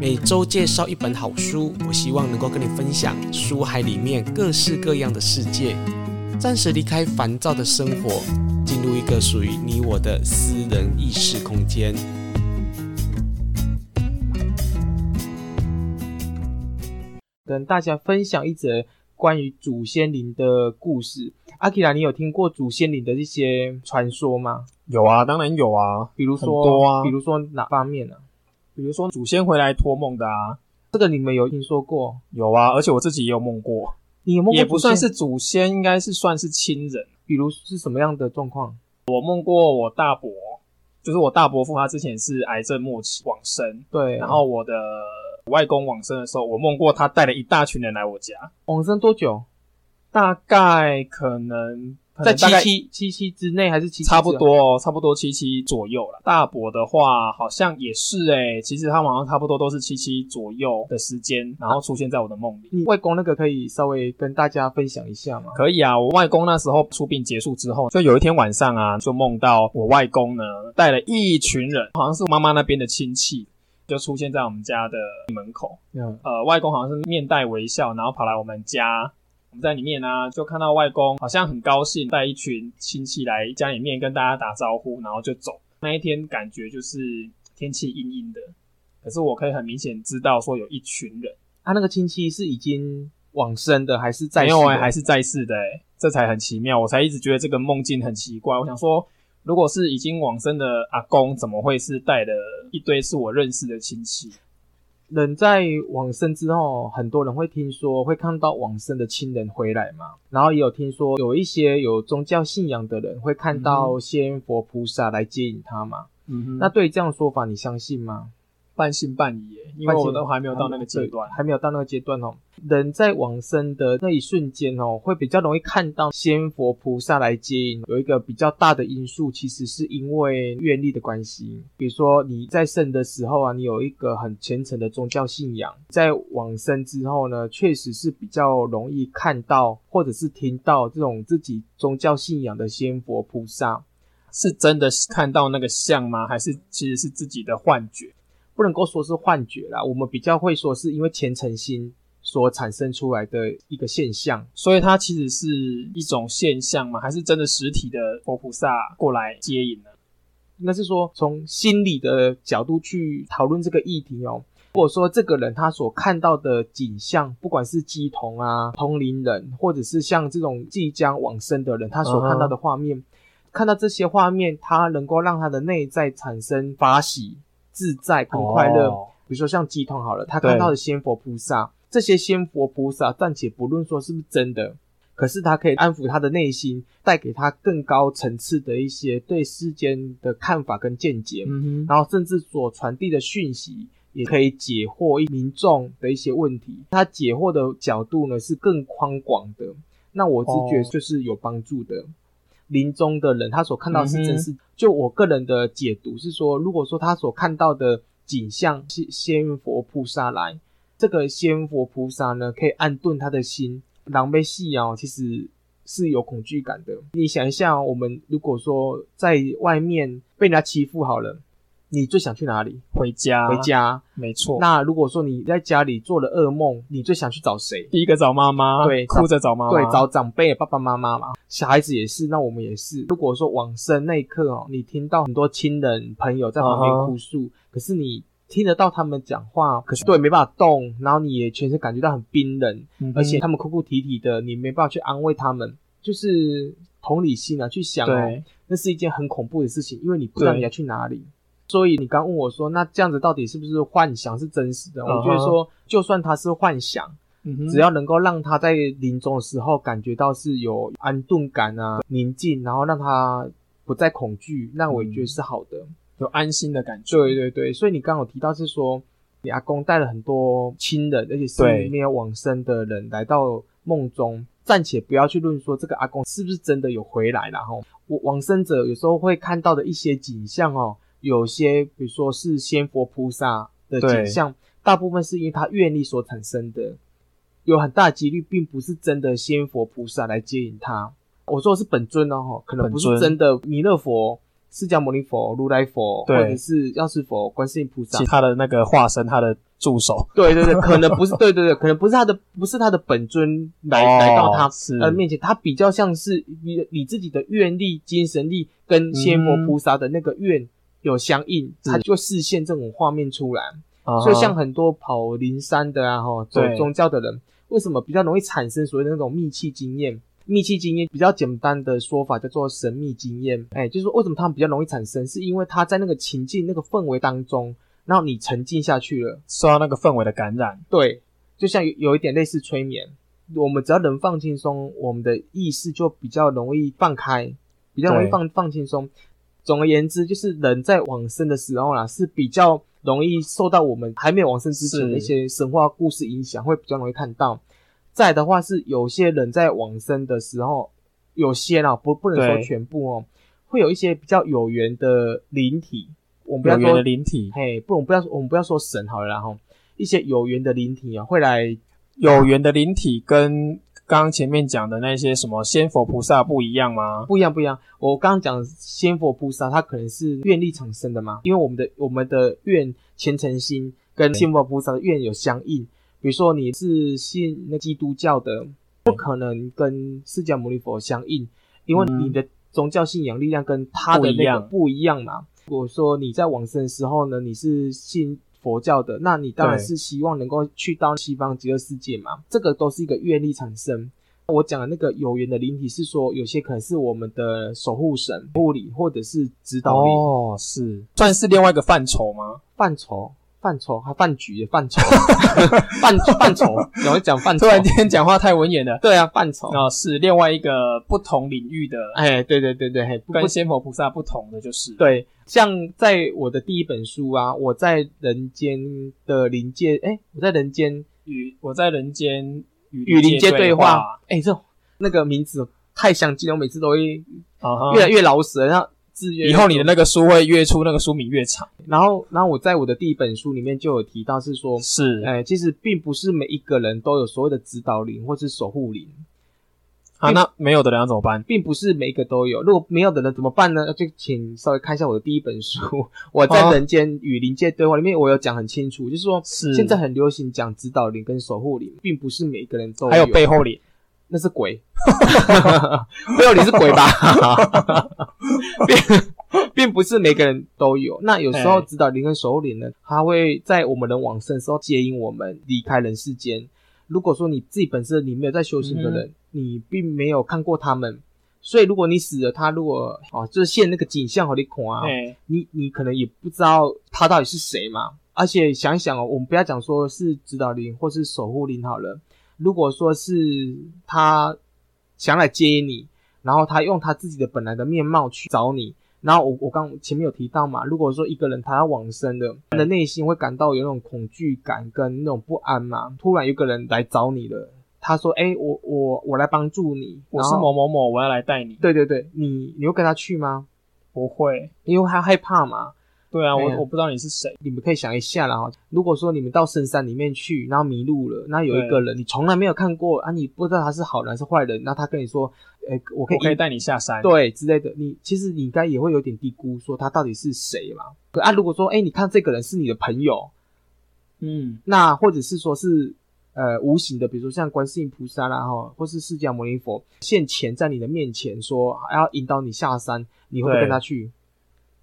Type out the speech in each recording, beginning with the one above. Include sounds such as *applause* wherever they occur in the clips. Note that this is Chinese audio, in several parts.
每周介绍一本好书，我希望能够跟你分享书海里面各式各样的世界，暂时离开烦躁的生活，进入一个属于你我的私人意识空间。跟大家分享一则关于祖先灵的故事。阿基拉，你有听过祖先灵的一些传说吗？有啊，当然有啊。比如说，多啊。比如说哪方面呢、啊？比如说祖先回来托梦的啊，这个你们有听说过？有啊，而且我自己也有梦过。你有梦过？也不算是祖先，应该是算是亲人。比如是什么样的状况？我梦过我大伯，就是我大伯父，他之前是癌症末期往生。对。然后我的外公往生的时候，我梦过他带了一大群人来我家。往生多久？大概可能在七七七七之内，还是七七差不多，差不多七七左右了。大伯的话好像也是诶、欸，其实他们好像差不多都是七七左右的时间，然后出现在我的梦里。你外公那个可以稍微跟大家分享一下吗？可以啊，我外公那时候出殡结束之后，就有一天晚上啊，就梦到我外公呢带了一群人，好像是妈妈那边的亲戚，就出现在我们家的门口。嗯，呃，外公好像是面带微笑，然后跑来我们家。我们在里面呢、啊，就看到外公好像很高兴，带一群亲戚来家里面跟大家打招呼，然后就走。那一天感觉就是天气阴阴的，可是我可以很明显知道说有一群人。他、啊、那个亲戚是已经往生的，还是在世的？没有哎、欸，还是在世的哎、欸，这才很奇妙。我才一直觉得这个梦境很奇怪。我想说，如果是已经往生的阿公，怎么会是带了一堆是我认识的亲戚？人在往生之后，很多人会听说会看到往生的亲人回来嘛，然后也有听说有一些有宗教信仰的人会看到仙佛菩萨来接引他嘛。嗯哼，那对于这样的说法，你相信吗？半信半疑耶，因为我都还没有到那个阶段，还没有到那个阶段哦。人在往生的那一瞬间哦，会比较容易看到仙佛菩萨来接引。有一个比较大的因素，其实是因为愿力的关系。比如说你在生的时候啊，你有一个很虔诚的宗教信仰，在往生之后呢，确实是比较容易看到或者是听到这种自己宗教信仰的仙佛菩萨。是真的看到那个像吗？还是其实是自己的幻觉？不能够说是幻觉啦，我们比较会说是因为虔诚心所产生出来的一个现象，所以它其实是一种现象吗？还是真的实体的佛菩萨过来接引呢？应该是说从心理的角度去讨论这个议题哦。如果说这个人他所看到的景象，不管是鸡童啊、同龄人，或者是像这种即将往生的人，他所看到的画面，uh -huh. 看到这些画面，他能够让他的内在产生法喜。自在跟快乐，哦，比如说像鸡童好了，他看到的仙佛菩萨，这些仙佛菩萨暂且不论说是不是真的，可是他可以安抚他的内心，带给他更高层次的一些对世间的看法跟见解，嗯，然后甚至所传递的讯息也可以解惑民众的一些问题，他解惑的角度呢是更宽广的，那我直觉得就是有帮助的。哦临终的人，他所看到的是真实。就我个人的解读是说，如果说他所看到的景象是仙佛菩萨来，这个仙佛菩萨呢，可以安顿他的心。狼狈戏啊，其实是有恐惧感的。你想一下，我们如果说在外面被人家欺负好了。你最想去哪里？回家，回家，没错。那如果说你在家里做了噩梦，你最想去找谁？第一个找妈妈，对，哭着找妈妈，对，找长辈，爸爸妈妈嘛。小孩子也是，那我们也是。如果说往生那一刻哦，你听到很多亲人朋友在旁边哭诉，uh -huh. 可是你听得到他们讲话，可是对，没办法动，然后你也全身感觉到很冰冷，嗯，而且他们哭哭啼啼的，你没办法去安慰他们，就是同理心啊，去想哦，那是一件很恐怖的事情，因为你不知道你要去哪里。所以你刚问我说，那这样子到底是不是幻想，是真实的？Uh -huh. 我觉得说，就算他是幻想，uh. 只要能够让他在临终的时候感觉到是有安顿感啊、宁静，然后让他不再恐惧，那我也觉得是好的，有安心的感觉。对对对，所以你刚刚有提到是说，你阿公带了很多亲人，而且是没有往生的人来到梦中，暂且不要去论说这个阿公是不是真的有回来了哈。我往生者有时候会看到的一些景象哦。有些，比如说是仙佛菩萨的景象，大部分是因为他愿力所产生的，有很大几率并不是真的仙佛菩萨来接引他。我说的是本尊哦，可能不是真的弥勒佛释迦牟尼佛、如来佛，或者是药师佛、观世音菩萨，其他的那个化身，他的助手，对对对，*laughs* 可能不是，对对对，可能不是他的，不是他的本尊来、哦、来到他面前，他比较像是你你自己的愿力、精神力跟仙佛菩萨的那个愿有相应，它就会视现这种画面出来。所以像很多跑灵山的啊，哈，走宗教的人，为什么比较容易产生所谓的那种密契经验？密契经验比较简单的说法叫做神秘经验。哎，就是说为什么他们比较容易产生？是因为他在那个情境、那个氛围当中，然后你沉浸下去了，受到那个氛围的感染。对，就像有有一点类似催眠。我们只要能放轻松，我们的意识就比较容易放开，比较容易放放轻松。总而言之，就是人在往生的时候啦，是比较。容易受到我们还没有往生之前的一些神话故事影响，会比较容易看到。再的话是有些人在往生的时候，有些啦，不不能说全部哦，会有一些比较有缘的灵体。我们不要说的灵体，嘿，不，我们不要说，我们不要说神好了一些有缘的灵体啊，会来有缘的灵体跟。刚刚前面讲的那些什么仙佛菩萨不一样吗？不一样，不一样。我刚刚讲仙佛菩萨，它可能是愿力产生的嘛，因为我们的我们的愿虔诚心跟仙佛菩萨的愿有相应。比如说你是信那基督教的，不可能跟释迦牟尼佛相应，因为你的宗教信仰力量跟他的那个不一样嘛。如果说你在往生的时候呢，你是信。佛教的，那你当然是希望能够去到西方极乐世界嘛，这个都是一个愿力产生。我讲的那个有缘的灵体是说，有些可能是我们的守护神、护理或者是指导灵哦，是算是另外一个范畴吗？范畴。范畴还饭局范畴，范范畴，*laughs* 我会 *laughs* 讲范畴。突然间讲话太文言了。对啊，范畴啊，是另外一个不同领域的。哎，对对对对，跟仙佛菩萨不同的就是。对，像在我的第一本书啊，我在人间的灵界，哎，我在人间与我在人间与与灵界对话。哎，这那个名字太相近了，我每次都会越来越老死了。然后。以后你的那个书会越出那个书名越长，然后，然后我在我的第一本书里面就有提到，是说，是，哎，其实并不是每一个人都有所谓的指导灵或是守护灵啊。那没有的人要怎么办？并不是每一个都有。如果没有的人怎么办呢？就请稍微看一下我的第一本书，*laughs* 我在人间与灵界对话里面，我有讲很清楚，就是说，是现在很流行讲指导灵跟守护灵，并不是每一个人都有，还有背后灵。那是鬼，*laughs* 没有你是鬼吧？并并不是每个人都有。那有时候指导灵跟守护灵呢，他会在我们人往生的时候接引我们离开人世间。如果说你自己本身你没有在修行的人，嗯、你并没有看过他们，所以如果你死了，他如果哦就是现那个景象和你看啊，你你可能也不知道他到底是谁嘛。而且想一想哦，我们不要讲说是指导灵或是守护灵好了。如果说是他想来接你，然后他用他自己的本来的面貌去找你，然后我我刚前面有提到嘛，如果说一个人他要往生的，他的内心会感到有那种恐惧感跟那种不安嘛，突然有个人来找你了，他说：“哎，我我我来帮助你，我是某某某，我要来带你。”对对对，你你会跟他去吗？不会，因为他害怕嘛。对啊，我我不知道你是谁，你们可以想一下啦哈。如果说你们到深山里面去，然后迷路了，那有一个人你从来没有看过啊，你不知道他是好人还是坏人，那他跟你说，诶，我可以我可以带你下山，对之类的，你其实你应该也会有点低估，说他到底是谁嘛？啊，如果说诶，你看这个人是你的朋友，嗯，那或者是说是呃无形的，比如说像观世音菩萨啦哈，或是释迦牟尼佛现前在你的面前说要引导你下山，你会不会跟他去？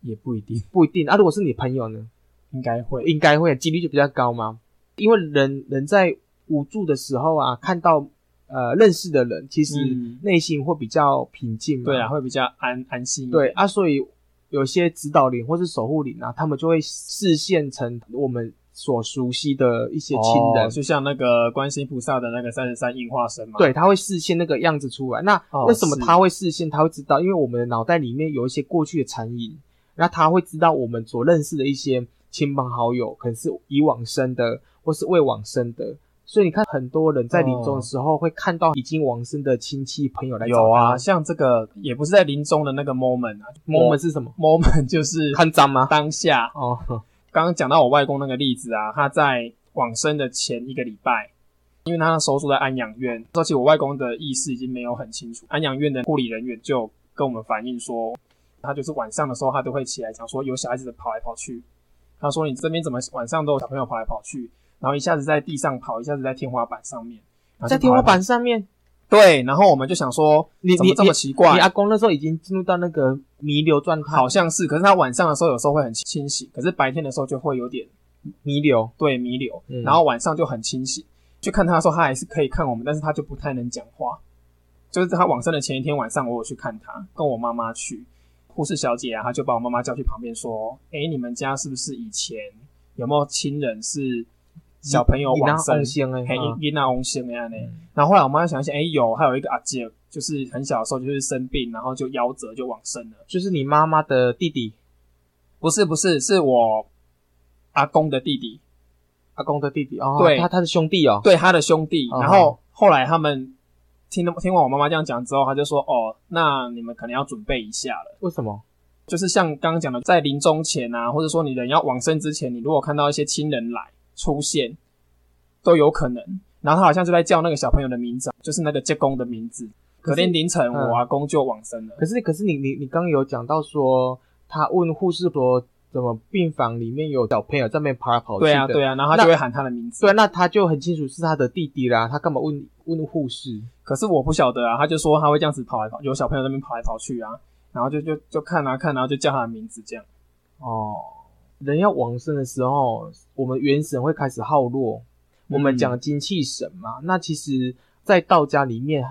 也不一定，不一定啊。如果是你朋友呢？应该会，应该会，几率就比较高嘛。因为人人在无助的时候啊，看到呃认识的人，其实内心会比较平静嘛。对啊，会比较安安心。对啊，所以有些指导灵或是守护灵啊，他们就会视线成我们所熟悉的一些亲人，哦、就像那个观世音菩萨的那个三十三应化身嘛。对，他会视线那个样子出来。那为什么他会视线？他会知道，因为我们的脑袋里面有一些过去的残影。那他会知道我们所认识的一些亲朋好友，可能是已往生的，或是未往生的。所以你看，很多人在临终的时候会看到已经往生的亲戚朋友来找他。有啊，像这个也不是在临终的那个 moment 啊，moment 是什么？moment 就是 *laughs* 看脏吗？当下哦。刚刚讲到我外公那个例子啊，他在往生的前一个礼拜，因为他收住在安养院，而且我外公的意识已经没有很清楚，安养院的护理人员就跟我们反映说。他就是晚上的时候，他都会起来讲说有小孩子跑来跑去。他说你这边怎么晚上都有小朋友跑来跑去，然后一下子在地上跑，一下子在天花板上面，在天花板上面。对，然后我们就想说，你怎么这么奇怪？你，阿公那时候已经进入到那个弥留状态，好像是。可是他晚上的时候有时候会很清醒，可是白天的时候就会有点弥留。对，弥留。嗯、然后晚上就很清醒。去看他的时候，他还是可以看我们，但是他就不太能讲话。就是他往生的前一天晚上，我有去看他，跟我妈妈去。护士小姐啊，她就把我妈妈叫去旁边说：“哎，你们家是不是以前有没有亲人是小朋友往生？嘿，因那翁生的样呢？”然后后来我妈想想，哎，有，还有一个阿姐，就是很小的时候就是生病，然后就夭折就往生了。就是你妈妈的弟弟？不是，不是，是我阿公的弟弟。阿公的弟弟哦，对，他他的兄弟哦，对，他的兄弟。然后后来他们。听听完我妈妈这样讲之后，他就说：“哦，那你们可能要准备一下了。为什么？就是像刚刚讲的，在临终前啊，或者说你人要往生之前，你如果看到一些亲人来出现，都有可能。然后他好像就在叫那个小朋友的名字，就是那个接公的名字。可天凌晨，我阿公就往生了。可是，可是你你你刚刚有讲到说，他问护士说。”怎么病房里面有小朋友在那边跑来跑去？对啊，对啊，然后他就会喊他的名字。对，那他就很清楚是他的弟弟啦。他干嘛问问护士？可是我不晓得啊。他就说他会这样子跑来跑，有小朋友在那边跑来跑去啊。然后就就就看啊看，然后就叫他的名字这样。哦，人要往生的时候，我们元神会开始耗落。我们讲精气神嘛，嗯、那其实，在道家里面，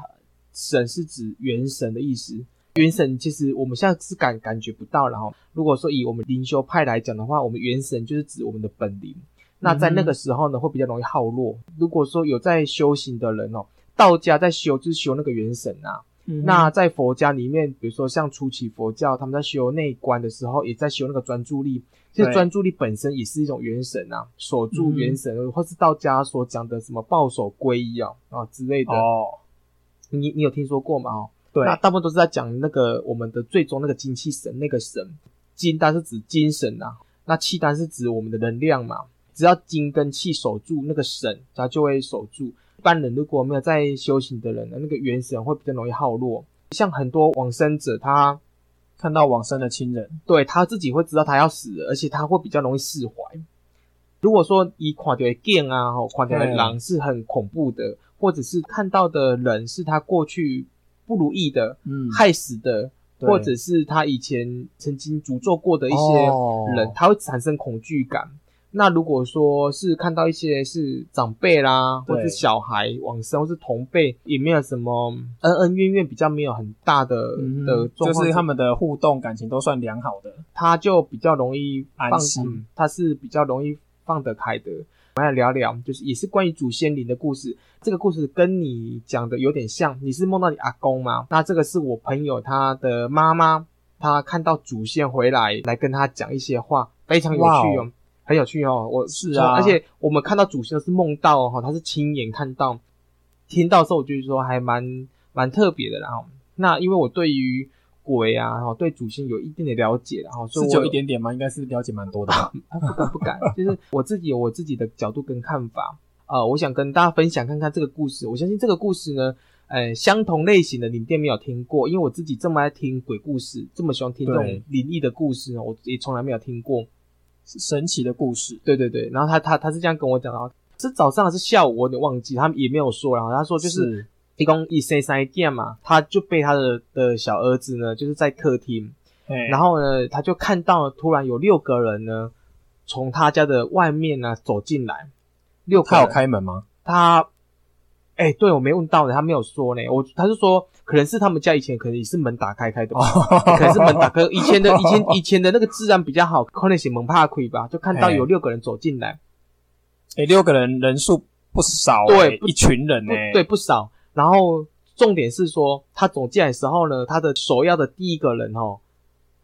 神是指元神的意思。元神其实我们现在是感感觉不到，然后如果说以我们灵修派来讲的话，我们元神就是指我们的本灵。那在那个时候呢，会比较容易耗弱。如果说有在修行的人哦，道家在修就是修那个元神啊。嗯、那在佛家里面，比如说像初期佛教，他们在修内观的时候，也在修那个专注力。其实专注力本身也是一种元神啊，守住元神，嗯、或是道家所讲的什么抱守皈依啊啊之类的。哦，你你有听说过吗？哦。对，那大部分都是在讲那个我们的最终那个精气神那个神，精它是指精神呐、啊，那气丹是指我们的能量嘛。只要精跟气守住那个神，它就会守住。一般人如果没有在修行的人呢，那个元神会比较容易耗落。像很多往生者，他看到往生的亲人，对他自己会知道他要死了，而且他会比较容易释怀。如果说以垮掉的剑啊，垮掉的狼是很恐怖的，或者是看到的人是他过去。不如意的，嗯，害死的，或者是他以前曾经诅咒过的一些人，他会产生恐惧感。那如果说是看到一些是长辈啦，或是小孩往生，或是同辈，也没有什么恩恩怨怨，比较没有很大的的，就是他们的互动感情都算良好的，他就比较容易安心，他是比较容易放得开的。我们来聊聊，就是也是关于祖先灵的故事。这个故事跟你讲的有点像，你是梦到你阿公吗？那这个是我朋友他的妈妈，她看到祖先回来，来跟他讲一些话，非常有趣哦.很有趣哦。我是啊，而且我们看到祖先是梦到哦，他是亲眼看到，听到的时候我就说还蛮蛮特别的。然后，那因为我对于鬼啊，然后对祖先有一定的了解，然后所以我是有一点点吗？应该是了解蛮多的吧。*laughs* 不敢不敢，就是我自己有我自己的角度跟看法。呃，我想跟大家分享看看这个故事。我相信这个故事呢，呃，相同类型的你一定没有听过，因为我自己这么爱听鬼故事，这么喜欢听这种灵异的故事呢，我也从来没有听过神奇的故事。对对对，然后他他他是这样跟我讲的，是早上还是下午，我有点忘记，他们也没有说。然后他说就是。一共一生三件嘛，他就被他的的小儿子呢，就是在客厅，然后呢，他就看到了突然有六个人呢，从他家的外面呢走进来。六个人，他有开门吗？他，哎、欸，对我没问到呢，他没有说呢。我他是说，可能是他们家以前可能也是门打开开的，可能是门打开。以前的 *laughs* 以前以前的那个治安比较好，可能是门怕亏吧，就看到有六个人走进来。哎、欸，六个人人数不少、欸，对，一群人呢、欸，对，不少。然后重点是说，他走进来的时候呢，他的首要的第一个人哦，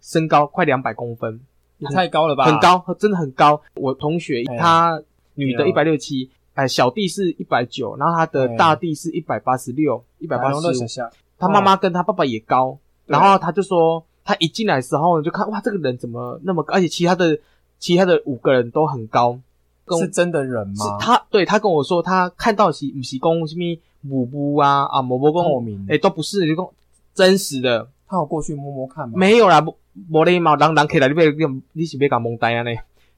身高快两百公分，也太高了吧？很高，真的很高。我同学他女的一百六七，哎，小弟是一百九，然后他的大弟是一百八十六，一百八十五。他妈妈跟他爸爸也高，然后他就说，他一进来的时候就看哇，这个人怎么那么高？而且其他的其他的五个人都很高，是真的人吗？是他对他跟我说，他看到是不是公什么？母母啊啊，摸摸公，哎、欸，都不是，就公真实的。他有过去摸摸看吗？没有啦，无礼貌，人人起来你别你是别搞蒙呆啊呢？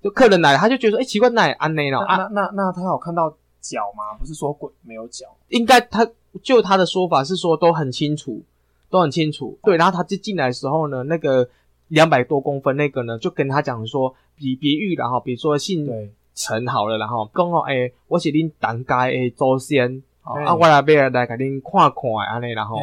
就客人来了，他就觉得说，哎、欸，奇怪，那安内了啊？那那那他有看到脚吗？不是说鬼没有脚？应该他就他的说法是说都很清楚，都很清楚。对，然后他就进来的时候呢，那个两百多公分那个呢，就跟他讲说，比比喻然后比如说姓陈好了，然后讲哦，诶、欸，我是恁当家的祖先。哦、啊，我来边来给恁看看安尼，然后。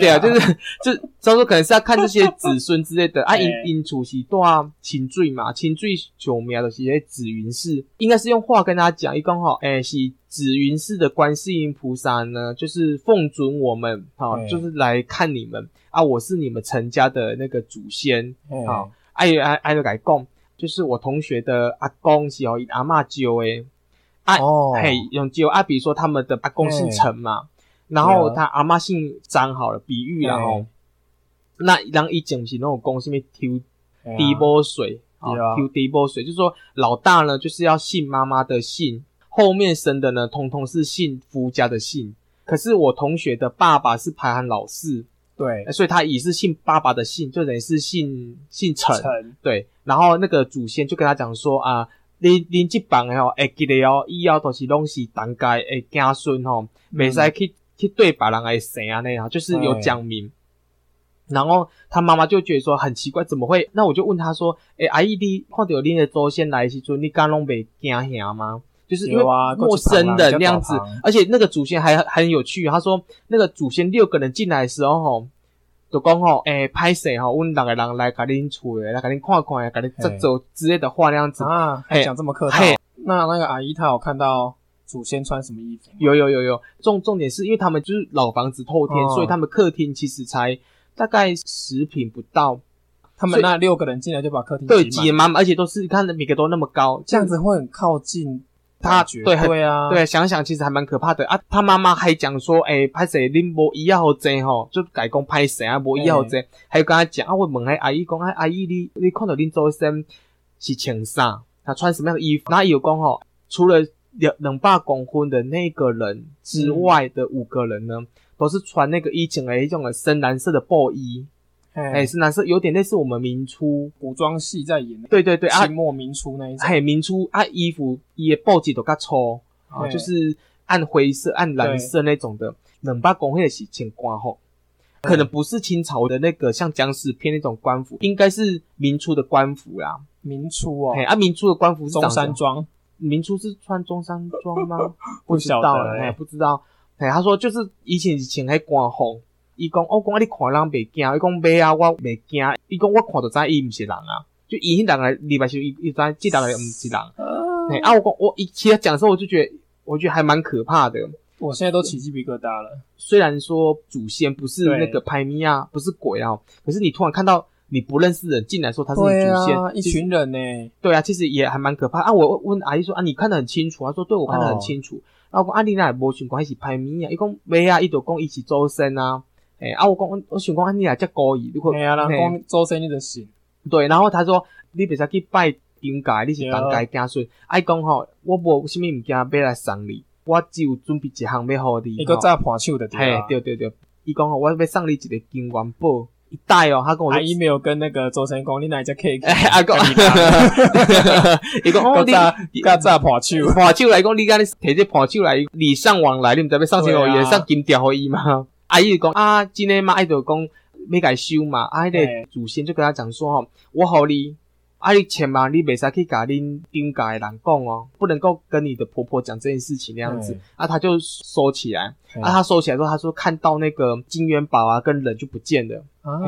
对啊，就是 *laughs* 就，所以说可能是要看这些子孙之类的啊。因因主是多清水嘛，清水有名的是些紫云寺，应该是用话跟他讲，一讲吼，诶，是紫云寺的观世音菩萨呢，就是奉准我们，好，就是来看你们啊，我是你们陈家的那个祖先，好，哎哎哎，就改讲，就是我同学的阿公是哦，阿嬷教诶。啊，哦、嘿，用就啊，比如说他们的阿公姓陈嘛，然后他阿妈姓张，好了，比喻然后，那让以前是那种公是咪抽低波水啊，抽低波水，就是说老大呢就是要姓妈妈的姓，后面生的呢通通是姓夫家的姓。可是我同学的爸爸是排行老四，对，所以他也是姓爸爸的姓，就等于是姓姓陈，陈对。然后那个祖先就跟他讲说啊。恁恁这帮诶吼，会记得哦，以后都是拢是当家的子孙吼，袂使去去对别人来生啊那样，就是有讲明。然后他妈妈就觉得说很奇怪，怎么会？那我就问他说，诶、欸，阿姨你看到恁的祖先来的时阵，你敢拢袂惊吓吗？就是因为陌生的那样子，而且那个祖先还很有趣，他说那个祖先六个人进来的时候吼。就讲吼，诶，拍谁吼，阮六个人来甲恁厝诶，来甲恁看看，甲恁走走之类的话那样子啊，还讲这么客套。那那个阿姨她有看到祖先穿什么衣服？有有有有，重重点是因为他们就是老房子透天，哦、所以他们客厅其实才大概十平不到。他们那六个人进来就把客厅对挤满，而且都是看的每个都那么高，这样子会很靠近。他对对啊，对，想想其实还蛮可怕的啊。他妈妈还讲说，诶，歹势恁无以后真吼，就改讲歹势啊，无以后真。还有跟他讲啊，我问下阿姨讲，啊，阿姨你你看到恁周身是穿啥？他穿什么样的衣服？那有讲吼，除了两两百公分的那个人之外的五个人呢，都是穿那个以前的一种的深蓝色的布衣。哎，是蓝色，有点类似我们明初古装戏在演的，对对对，清末明初那一种。嘿，明初啊，衣服也布子都较粗啊，就是暗灰色、暗蓝色那种的。冷巴公会的是穿官服，可能不是清朝的那个像僵尸片那种官服，应该是明初的官服啦。明初哦，嘿，啊，明初的官服是中山装，明初是穿中山装吗？*laughs* 不知道，哎，不知道。哎，他说就是以前以前还官服。伊讲，我讲你看人袂惊，伊讲袂啊，我袂惊。伊讲我看到知伊毋是人啊，就伊迄人来礼拜时伊伊知即人来毋是人。哎啊，我讲我一其实讲的时候，我就觉得我觉得还蛮可怕的。我现在都起鸡皮疙瘩了。虽然说祖先不是那个拍咪啊，不是鬼啊，可是你突然看到你不认识的人进来说他是你祖先，一群人呢。对啊，其实也还蛮可怕啊。我问阿姨说啊，你看得很清楚？她说对，我看得很清楚。然后我讲啊，你那无想讲是拍咪啊？伊讲袂啊，伊就讲伊是祖先啊。哎、欸、啊！我讲，我想讲，你来遮故意，你看，哎呀，人讲周生你就信。对，然后他说，你别再去拜丁家，你是当家家孙。爱讲吼，我无啥物物件要来送你，我只有准备一项要互你。一个炸盘手的对吧？对对对，伊讲吼，我要送你一个金元宝一袋哦。他跟我说，阿姨没有跟那个祖先讲，你哪一只 cake？哎，阿公，伊讲 *laughs* 哦，你个炸盘手，盘手来讲，你讲你摕这盘手来礼尚往来，你唔知要送什么？也送金条互伊吗？阿姨讲啊，今天嘛爱就讲没改修嘛，阿姨的祖先就跟他讲说吼，我好你，阿姨千万你袂使去甲恁丁家的人讲哦，不能够跟你的婆婆讲这件事情那样子，啊，他就收起来，啊，他收起来之后，他说看到那个金元宝啊跟人就不见了，啊，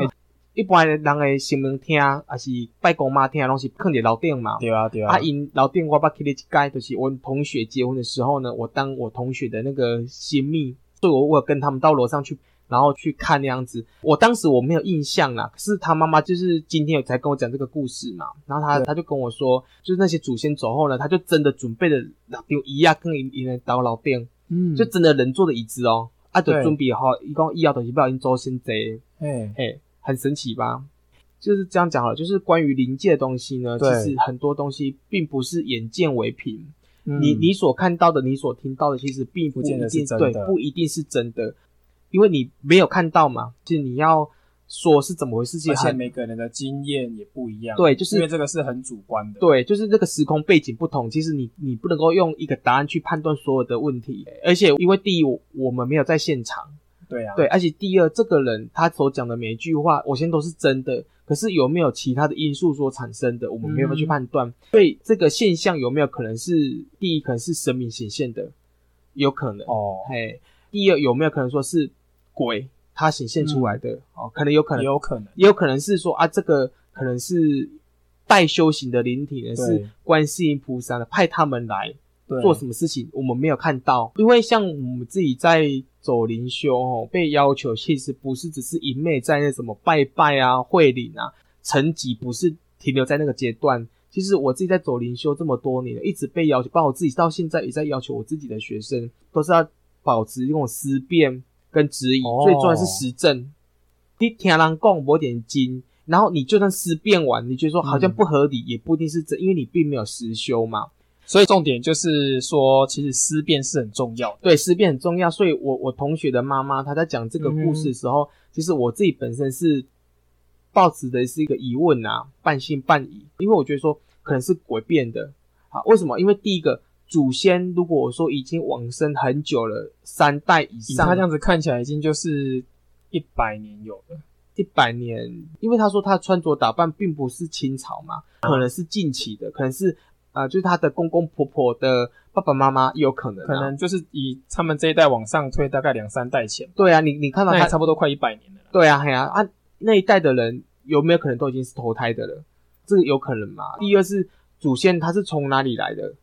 一般人诶新闻听，还是拜公妈听，拢是放伫楼顶嘛，对啊对啊，啊因楼顶我捌去咧一届，就是我同学结婚的时候呢，我当我同学的那个新秘。所以我我跟他们到楼上去，然后去看那样子。我当时我没有印象啦，可是他妈妈就是今天有才跟我讲这个故事嘛。然后他他就跟我说，就是那些祖先走后呢，他就真的准备了老丢椅啊，跟一人到老店，嗯，就真的人坐的椅子哦，啊，就准备好一共医药东西，不小心走先贼，哎嘿，很神奇吧？就是这样讲好了，就是关于灵界的东西呢，对其实很多东西并不是眼见为凭。你你所看到的，你所听到的，其实并不一定，对，不一定是真的，因为你没有看到嘛。就是你要说是怎么回事，而且每个人的经验也不一样。对，就是因为这个是很主观的。对，就是这个时空背景不同，其实你你不能够用一个答案去判断所有的问题。而且因为第一，我们没有在现场。对啊。对，而且第二，这个人他所讲的每一句话，我先都是真的。可是有没有其他的因素所产生的，我们没有办法去判断。嗯、所以这个现象有没有可能是第一，可能是神明显现的，有可能哦。嘿，第二有没有可能说是鬼？他显现出来的、嗯、哦，可能有可能，也有可能，也有可能是说啊，这个可能是待修行的灵体呢，是观世音菩萨的派他们来做什么事情，我们没有看到。因为像我们自己在走灵修哦，被要求其实不是只是一昧在那什么拜拜啊、会灵啊，成绩不是停留在那个阶段。其实我自己在走灵修这么多年了，一直被要求，包括我自己到现在也在要求我自己的学生，都是要保持这种思辨。跟质疑，最重要是实证。你听人讲某点经，然后你就算思辨完，你觉得说好像不合理，嗯、也不一定是真，因为你并没有实修嘛。所以重点就是说，其实思辨是很重要的。对，思辨很重要。所以我我同学的妈妈她在讲这个故事的时候，嗯、其实我自己本身是抱持的是一个疑问啊，半信半疑，因为我觉得说可能是鬼变的。好，为什么？因为第一个。祖先如果我说已经往生很久了，三代以上，他这样子看起来已经就是一百年有了，一百年。因为他说他穿着打扮并不是清朝嘛，可能是近期的，可能是啊、呃，就是他的公公婆婆的爸爸妈妈有可能、啊，可能就是以他们这一代往上推，大概两三代前。对啊，你你看到他差不多快一百年了。对啊，嘿啊啊，那一代的人有没有可能都已经是投胎的了？这个有可能吗？第二是祖先他是从哪里来的？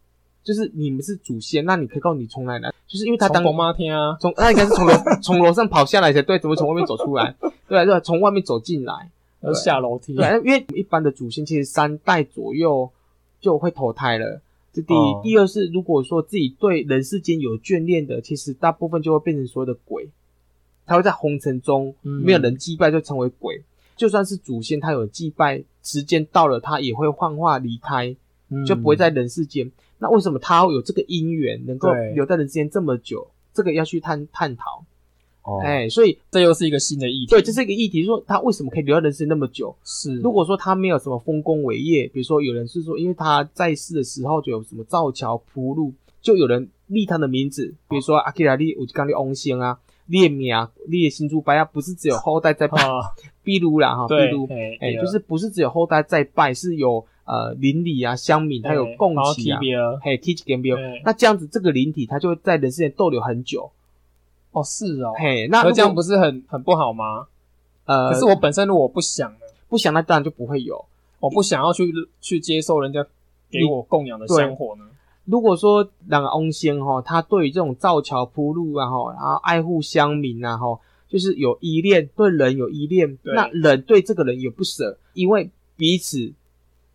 就是你们是祖先，那你可以告诉你从哪里来？就是因为他当从妈天啊，从那应该是从楼从楼上跑下来才对，怎么从外面走出来？对啊对啊，从外面走进来，而下楼梯。对，因为一般的祖先其实三代左右就会投胎了。这第一，哦、第二是如果说自己对人世间有眷恋的，其实大部分就会变成所谓的鬼，他会在红尘中没有人祭拜就成为鬼。嗯、就算是祖先，他有祭拜，时间到了，他也会幻化离开，嗯、就不会在人世间。那为什么他会有这个因缘能够留在人世间这么久？对这个要去探探讨。哦，哎、欸，所以这又是一个新的议题。对，这是一个议题，说他为什么可以留在人世那么久？是，如果说他没有什么丰功伟业，比如说有人是说，因为他在世的时候就有什么造桥铺路，就有人立他的名字，比如说阿基拉利、乌吉刚利翁星啊，列米啊，列新珠白啊，不是只有后代在拜，比如啦哈，比如，哎，就是不是只有后代在拜，是有。呃，邻里啊，乡民，他有共起啊，嘿，teach b 那这样子，这个灵体它就会在人世间逗留很久。哦，是哦，嘿，那这样不是很很不好吗？呃，可是我本身如果不想呢，不想那当然就不会有。我不想要去去接受人家给我供养的香火呢。如果说两个翁仙哈，他对于这种造桥铺路啊哈，然后爱护乡民啊哈，就是有依恋，对人有依恋，那人对这个人也不舍，因为彼此。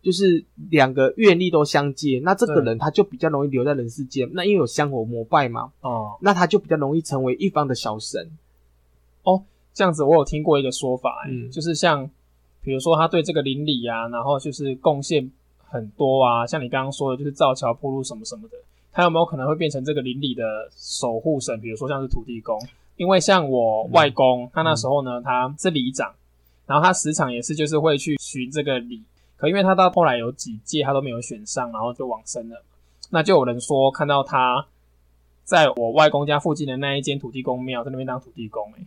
就是两个愿力都相接，那这个人他就比较容易留在人世间。那因为有香火膜拜嘛，哦，那他就比较容易成为一方的小神。哦，这样子我有听过一个说法，嗯，就是像比如说他对这个邻里啊，然后就是贡献很多啊，像你刚刚说的，就是造桥铺路什么什么的，他有没有可能会变成这个邻里的守护神？比如说像是土地公，因为像我外公，嗯、他那时候呢，他是里长，然后他时常也是就是会去寻这个里。可因为他到后来有几届他都没有选上，然后就往生了。那就有人说看到他在我外公家附近的那一间土地公庙在那边当土地公，诶，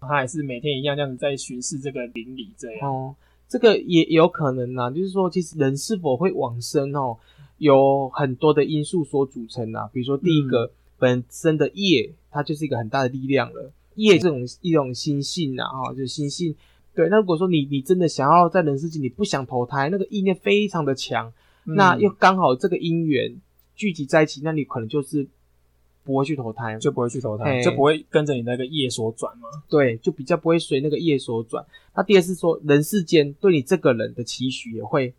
他还是每天一样这样子在巡视这个邻里这样。哦，这个也有可能啊，就是说其实人是否会往生哦，有很多的因素所组成啊。比如说第一个、嗯、本身的业，它就是一个很大的力量了。业这种一种心性啊，哈，就是心性。对，那如果说你你真的想要在人世间，你不想投胎，那个意念非常的强，嗯、那又刚好这个因缘聚集在一起，那你可能就是不会去投胎，就不会去投胎，就不会跟着你那个业所转嘛。对，就比较不会随那个业所转。那第二是说，人世间对你这个人的期许也会。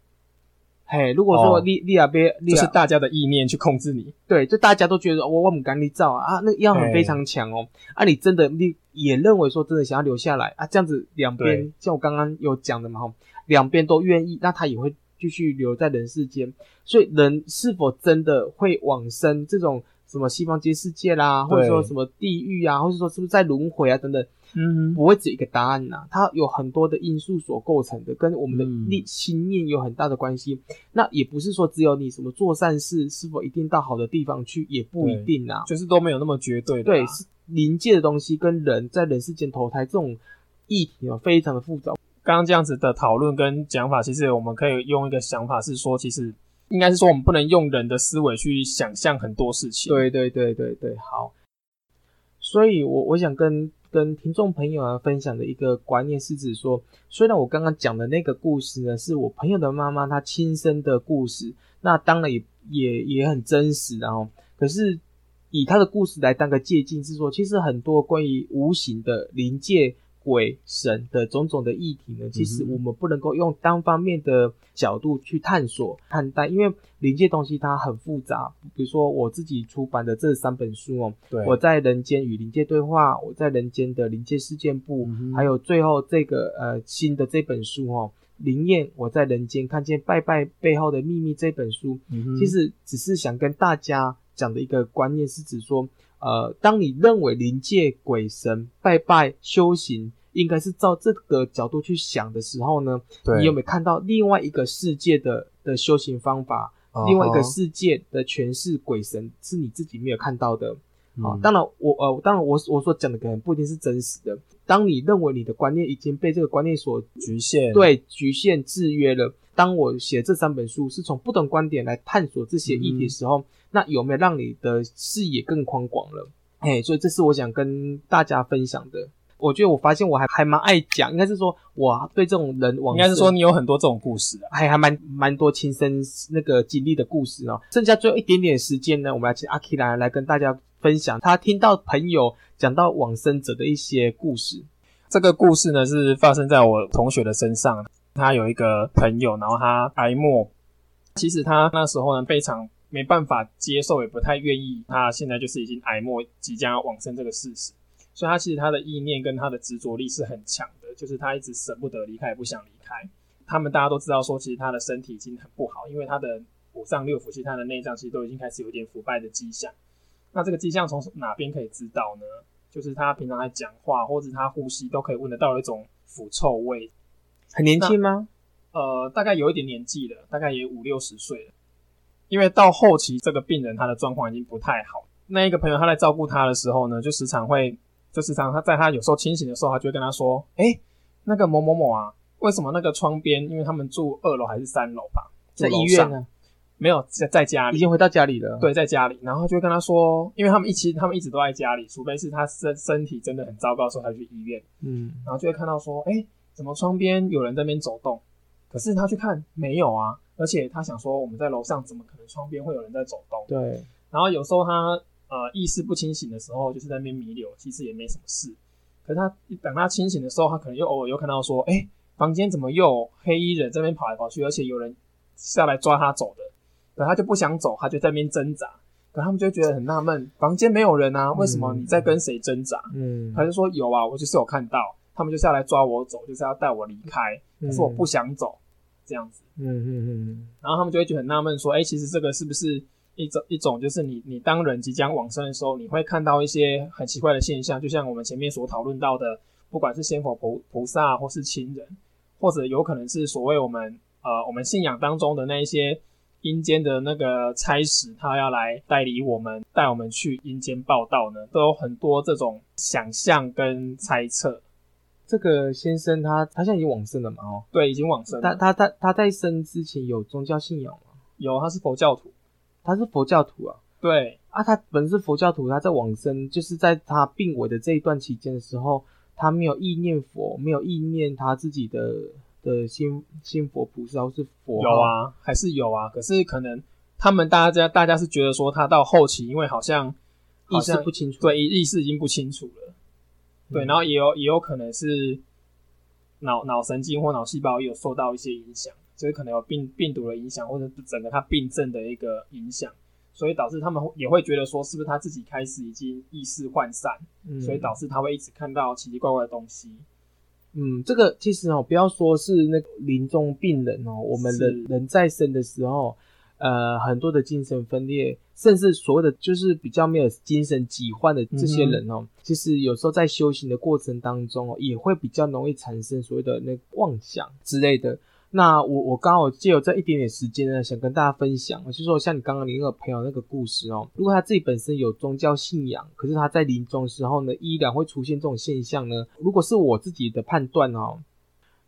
嘿，如果说你你那边就是大家的意念去控制你，对，就大家都觉得我我们赶你造啊，那要很非常强哦。啊，你真的你也认为说真的想要留下来啊，这样子两边像我刚刚有讲的嘛哈，两边都愿意，那他也会继续留在人世间。所以人是否真的会往生，这种什么西方极乐世界啦，或者说什么地狱啊，或者说是不是在轮回啊等等，嗯，不会只有一个答案呐、啊，它有很多的因素所构成的，跟我们的力心念有很大的关系。嗯、那也不是说只有你什么做善事，是否一定到好的地方去，也不一定啊，就是都没有那么绝对的、啊。对，是灵界的东西跟人在人世间投胎这种议题啊，非常的复杂。刚刚这样子的讨论跟讲法，其实我们可以用一个想法是说，其实应该是说我们不能用人的思维去想象很多事情。对对对对对，好。所以我我想跟跟听众朋友啊分享的一个观念是指说，虽然我刚刚讲的那个故事呢，是我朋友的妈妈她亲身的故事，那当然也也也很真实，然后可是以她的故事来当个借镜，是说其实很多关于无形的临界。鬼神的种种的议题呢，其实我们不能够用单方面的角度去探索看待，因为灵界东西它很复杂。比如说我自己出版的这三本书哦，我在人间与灵界对话，我在人间的灵界事件簿，嗯、还有最后这个呃新的这本书哦，灵验我在人间看见拜拜背后的秘密这本书，嗯、其实只是想跟大家讲的一个观念是指说。呃，当你认为灵界鬼神拜拜修行应该是照这个角度去想的时候呢，你有没有看到另外一个世界的的修行方法？Uh. 另外一个世界的诠释鬼神是你自己没有看到的。啊、嗯，当然我呃，当然我我所讲的可能不一定是真实的。当你认为你的观念已经被这个观念所局限，对，局限制约了。当我写这三本书是从不同观点来探索这些议题的时候，嗯、那有没有让你的视野更宽广了？哎，所以这是我想跟大家分享的。我觉得我发现我还还蛮爱讲，应该是说我对这种人往，应该是说你有很多这种故事，啊，还还蛮蛮多亲身那个经历的故事哦。剩下最后一点点时间呢，我们来请阿 K 来来跟大家分享他听到朋友讲到往生者的一些故事。这个故事呢是发生在我同学的身上。他有一个朋友，然后他癌末，其实他那时候呢非常没办法接受，也不太愿意，他现在就是已经癌末即将往生这个事实，所以他其实他的意念跟他的执着力是很强的，就是他一直舍不得离开，不想离开。他们大家都知道说，其实他的身体已经很不好，因为他的五脏六腑，其实他的内脏其实都已经开始有点腐败的迹象。那这个迹象从哪边可以知道呢？就是他平常在讲话或者他呼吸都可以闻得到一种腐臭味。很年轻吗？呃，大概有一点年纪了，大概也五六十岁了。因为到后期，这个病人他的状况已经不太好。那一个朋友他在照顾他的时候呢，就时常会，就时常他在他有时候清醒的时候，他就会跟他说：“哎、欸，那个某某某啊，为什么那个窗边？因为他们住二楼还是三楼吧？在医院呢？没有，在在家里，已经回到家里了。对，在家里。然后就会跟他说，因为他们一起，他们一直都在家里，除非是他身身体真的很糟糕的时候，才去医院。嗯，然后就会看到说，哎、欸。怎么窗边有人在那边走动？可是他去看没有啊，而且他想说我们在楼上，怎么可能窗边会有人在走动？对。然后有时候他呃意识不清醒的时候，就是在那边弥留，其实也没什么事。可是他等他清醒的时候，他可能又偶尔又看到说，哎、欸，房间怎么又黑衣人在那边跑来跑去，而且有人下来抓他走的。可他就不想走，他就在那边挣扎。可他们就觉得很纳闷，房间没有人啊，为什么你在跟谁挣扎？嗯，他就说有啊，我就是有看到。他们就是要来抓我走，就是要带我离开，可是我不想走，这样子。嗯嗯嗯。然后他们就会觉得很纳闷，说：“哎、欸，其实这个是不是一种一种，就是你你当人即将往生的时候，你会看到一些很奇怪的现象，就像我们前面所讨论到的，不管是仙佛菩菩萨，或是亲人，或者有可能是所谓我们呃我们信仰当中的那一些阴间的那个差使，他要来代理我们，带我们去阴间报道呢，都有很多这种想象跟猜测。”这个先生他他现在已经往生了嘛？哦，对，已经往生了。他他他他在生之前有宗教信仰吗？有，他是佛教徒。他是佛教徒啊？对啊，他本是佛教徒，他在往生，就是在他病危的这一段期间的时候，他没有意念佛，没有意念他自己的的心心佛菩萨或是佛。有啊，还是有啊。可是可能他们大家大家是觉得说他到后期，因为好像意识不清楚，对，意识已经不清楚了。对，然后也有也有可能是脑脑神经或脑细胞有受到一些影响，就是可能有病病毒的影响，或者是整个他病症的一个影响，所以导致他们也会觉得说，是不是他自己开始已经意识涣散，嗯，所以导致他会一直看到奇奇怪怪的东西。嗯，这个其实哦，不要说是那个临终病人哦，我们人人在生的时候。呃很多的精神分裂，甚至所谓的就是比较没有精神疾患的这些人哦，嗯、其实有时候在修行的过程当中哦，也会比较容易产生所谓的那个妄想之类的。那我我刚好借有这一点点时间呢，想跟大家分享，就是说像你刚刚你那个朋友那个故事哦，如果他自己本身有宗教信仰，可是他在临终的时候呢，依然会出现这种现象呢。如果是我自己的判断哦，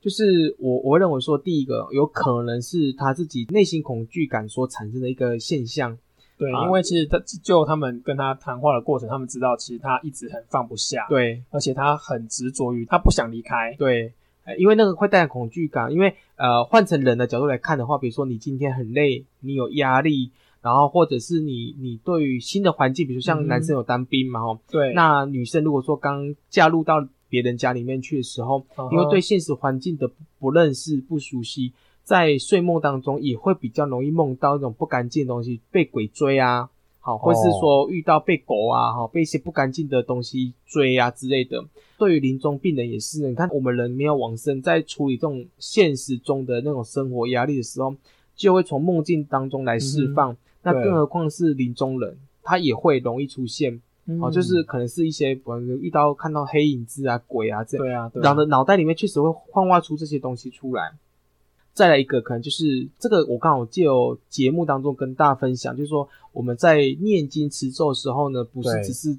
就是我我会认为说，第一个有可能是他自己内心恐惧感所产生的一个现象。对，因为其实他就他们跟他谈话的过程，他们知道其实他一直很放不下，对，而且他很执着于他不想离开，对。因为那个会带来恐惧感，因为呃，换成人的角度来看的话，比如说你今天很累，你有压力，然后或者是你你对于新的环境，比如说像男生有当兵嘛，哦、嗯，对，那女生如果说刚嫁入到别人家里面去的时候，嗯、因为对现实环境的不认识、不熟悉，在睡梦当中也会比较容易梦到那种不干净的东西，被鬼追啊。好，或是说遇到被狗啊，哈，被一些不干净的东西追啊之类的。对于临终病人也是，你看我们人没有往生，在处理这种现实中的那种生活压力的时候，就会从梦境当中来释放。嗯、那更何况是临终人，他也会容易出现。好、嗯，就是可能是一些，比如遇到看到黑影子啊、鬼啊这样。对啊，对啊。脑袋里面确实会幻化出这些东西出来。再来一个，可能就是这个，我刚好借由节目当中跟大家分享，就是说我们在念经持咒的时候呢，不是只是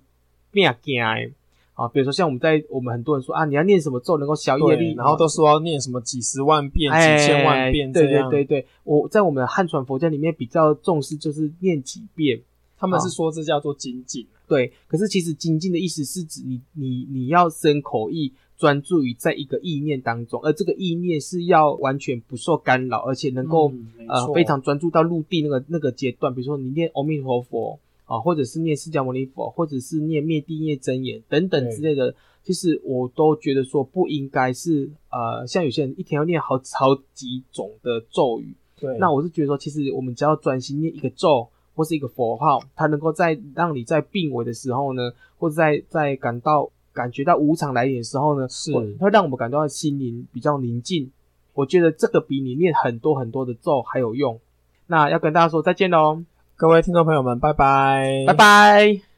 念经啊，比如说像我们在我们很多人说啊，你要念什么咒能够消业力，然后都说要念什么几十万遍、几千万遍。对对对对，我在我们的汉传佛教里面比较重视就是念几遍，他们是说这叫做精进。对，可是其实精进的意思是指你你你要生口意。专注于在一个意念当中，而这个意念是要完全不受干扰，而且能够、嗯、呃非常专注到入地那个那个阶段。比如说你念阿弥陀佛啊，或者是念释迦牟尼佛，或者是念灭地业真言等等之类的，其实我都觉得说不应该是呃像有些人一天要念好好几种的咒语。对，那我是觉得说，其实我们只要专心念一个咒或是一个佛号，它能够在让你在病危的时候呢，或者在在感到。感觉到无常来临的时候呢，是会让我们感到心灵比较宁静。我觉得这个比你念很多很多的咒还有用。那要跟大家说再见喽，各位听众朋友们，拜拜，拜拜。